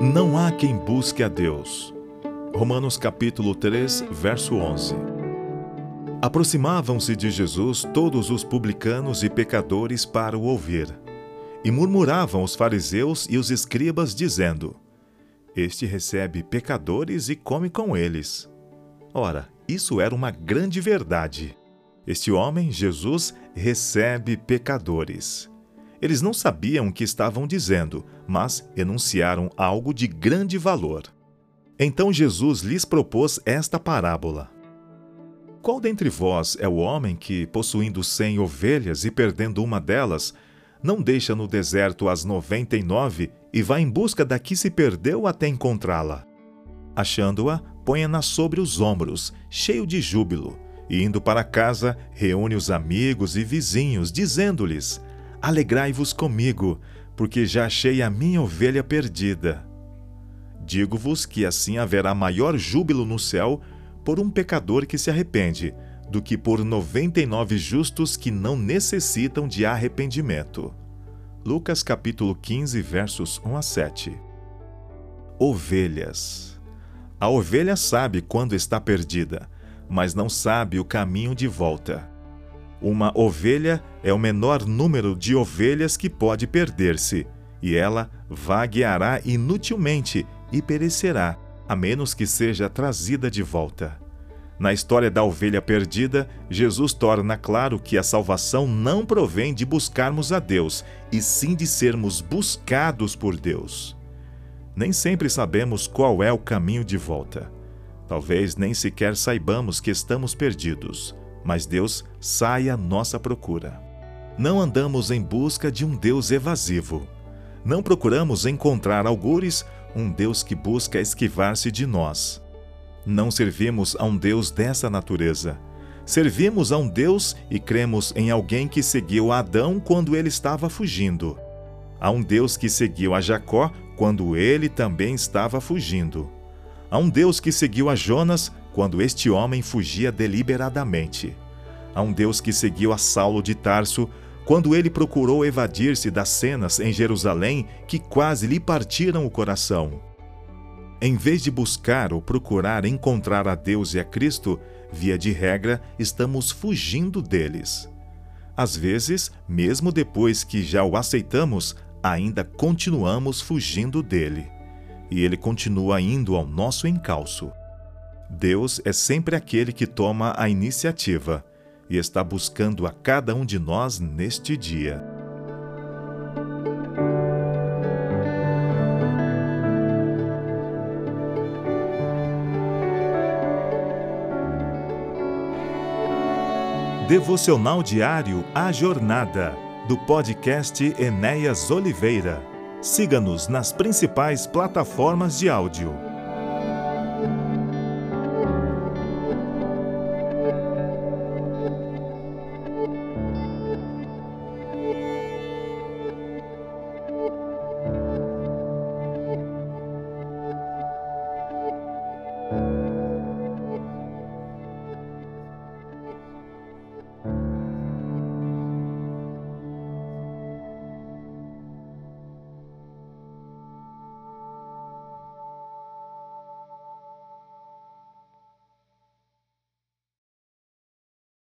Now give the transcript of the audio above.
Não há quem busque a Deus. Romanos capítulo 3, verso 11. Aproximavam-se de Jesus todos os publicanos e pecadores para o ouvir. E murmuravam os fariseus e os escribas, dizendo: Este recebe pecadores e come com eles. Ora, isso era uma grande verdade. Este homem, Jesus, recebe pecadores. Eles não sabiam o que estavam dizendo, mas enunciaram algo de grande valor. Então Jesus lhes propôs esta parábola: Qual dentre vós é o homem que, possuindo cem ovelhas e perdendo uma delas, não deixa no deserto as noventa e nove e vai em busca da que se perdeu até encontrá-la? Achando-a, põe-na sobre os ombros, cheio de júbilo, e indo para casa, reúne os amigos e vizinhos, dizendo-lhes: Alegrai-vos comigo, porque já achei a minha ovelha perdida. Digo-vos que assim haverá maior júbilo no céu por um pecador que se arrepende, do que por noventa e nove justos que não necessitam de arrependimento. Lucas capítulo 15, versos 1 a 7. Ovelhas. A ovelha sabe quando está perdida, mas não sabe o caminho de volta. Uma ovelha é o menor número de ovelhas que pode perder-se, e ela vagueará inutilmente e perecerá, a menos que seja trazida de volta. Na história da ovelha perdida, Jesus torna claro que a salvação não provém de buscarmos a Deus, e sim de sermos buscados por Deus. Nem sempre sabemos qual é o caminho de volta. Talvez nem sequer saibamos que estamos perdidos mas Deus sai à nossa procura. Não andamos em busca de um Deus evasivo. Não procuramos encontrar algures um Deus que busca esquivar-se de nós. Não servimos a um Deus dessa natureza. Servimos a um Deus e cremos em alguém que seguiu Adão quando ele estava fugindo. Há um Deus que seguiu a Jacó quando ele também estava fugindo. Há um Deus que seguiu a Jonas quando este homem fugia deliberadamente. Há um Deus que seguiu a Saulo de Tarso quando ele procurou evadir-se das cenas em Jerusalém que quase lhe partiram o coração. Em vez de buscar ou procurar encontrar a Deus e a Cristo, via de regra, estamos fugindo deles. Às vezes, mesmo depois que já o aceitamos, ainda continuamos fugindo dele. E ele continua indo ao nosso encalço. Deus é sempre aquele que toma a iniciativa e está buscando a cada um de nós neste dia. Devocional Diário A Jornada, do podcast Enéas Oliveira. Siga-nos nas principais plataformas de áudio.